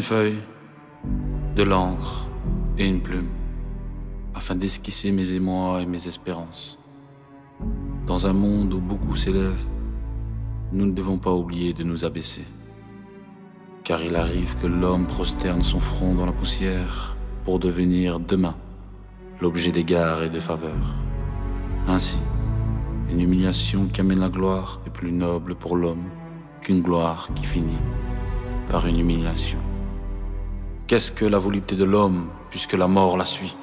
feuille, de l'encre et une plume, afin d'esquisser mes émois et mes espérances. Dans un monde où beaucoup s'élèvent, nous ne devons pas oublier de nous abaisser. Car il arrive que l'homme prosterne son front dans la poussière pour devenir demain l'objet d'égards et de faveurs. Ainsi, une humiliation qui amène la gloire est plus noble pour l'homme qu'une gloire qui finit par une humiliation. Qu'est-ce que la volupté de l'homme puisque la mort la suit?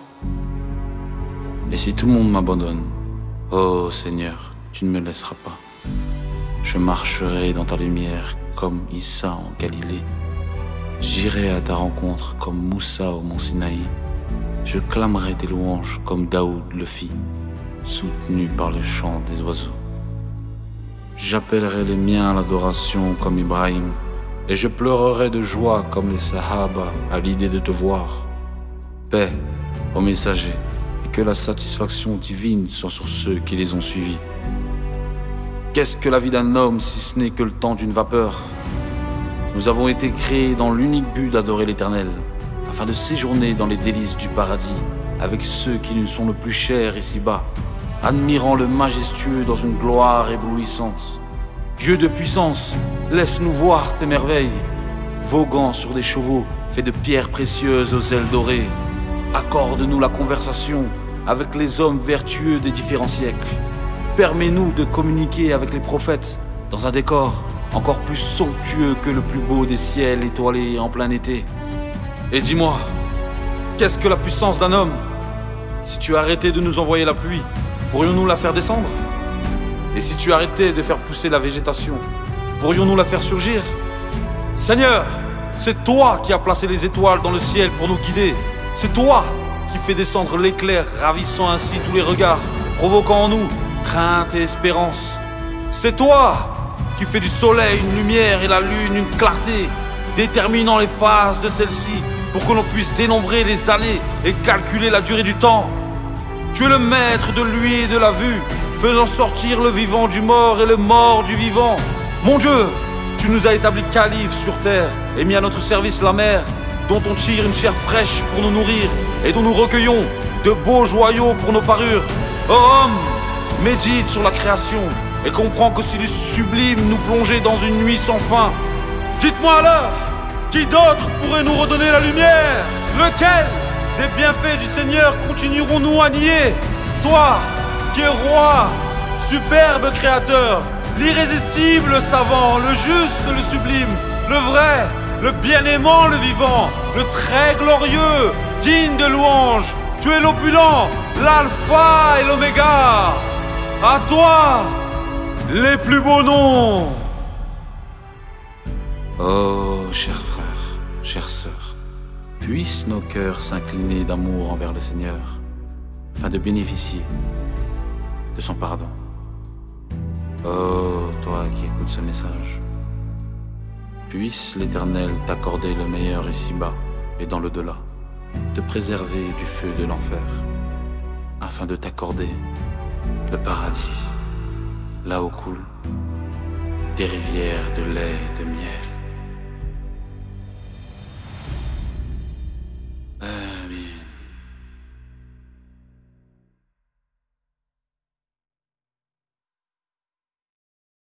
Et si tout le monde m'abandonne, oh Seigneur, tu ne me laisseras pas. Je marcherai dans ta lumière comme Issa en Galilée. J'irai à ta rencontre comme Moussa au mont Sinaï. Je clamerai tes louanges comme Daoud le fit soutenu par le chant des oiseaux. J'appellerai les miens à l'adoration comme Ibrahim, et je pleurerai de joie comme les Sahaba à l'idée de te voir. Paix aux messagers, et que la satisfaction divine soit sur ceux qui les ont suivis. Qu'est-ce que la vie d'un homme si ce n'est que le temps d'une vapeur? Nous avons été créés dans l'unique but d'adorer l'Éternel, afin de séjourner dans les délices du paradis avec ceux qui nous sont le plus chers ici-bas admirant le majestueux dans une gloire éblouissante. Dieu de puissance, laisse-nous voir tes merveilles, voguant sur des chevaux faits de pierres précieuses aux ailes dorées. Accorde-nous la conversation avec les hommes vertueux des différents siècles. Permets-nous de communiquer avec les prophètes dans un décor encore plus somptueux que le plus beau des ciels étoilés en plein été. Et dis-moi, qu'est-ce que la puissance d'un homme? Si tu arrêtais de nous envoyer la pluie, pourrions-nous la faire descendre? Et si tu arrêtais de faire pousser la végétation, pourrions-nous la faire surgir? Seigneur, c'est toi qui as placé les étoiles dans le ciel pour nous guider. C'est toi qui fais descendre l'éclair, ravissant ainsi tous les regards, provoquant en nous crainte et espérance. C'est toi qui fais du soleil une lumière et la lune une clarté, déterminant les phases de celle-ci pour que l'on puisse dénombrer les années et calculer la durée du temps. Tu es le maître de lui et de la vue, faisant sortir le vivant du mort et le mort du vivant. Mon Dieu, tu nous as établi calife sur terre et mis à notre service la mer, dont on tire une chair fraîche pour nous nourrir et dont nous recueillons de beaux joyaux pour nos parures. Oh homme, médite sur la création et comprends que si du sublime nous plonger dans une nuit sans fin. Dites-moi alors, qui d'autre pourrait nous redonner la lumière? Lequel des bienfaits du Seigneur continuerons-nous à nier? Toi, qui es roi, superbe créateur, l'irrésistible savant, le juste, le sublime, le vrai, le bien-aimant, le vivant, le très glorieux, digne de louange, tu es l'opulent, l'alpha et l'oméga. À toi, les plus beaux noms. Oh, cher frère, chère sœur. Puissent nos cœurs s'incliner d'amour envers le Seigneur, afin de bénéficier de son pardon. Oh, toi qui écoutes ce message, puisse l'Éternel t'accorder le meilleur ici-bas et dans le-delà, te préserver du feu de l'enfer, afin de t'accorder le paradis, là où coulent des rivières de lait et de miel.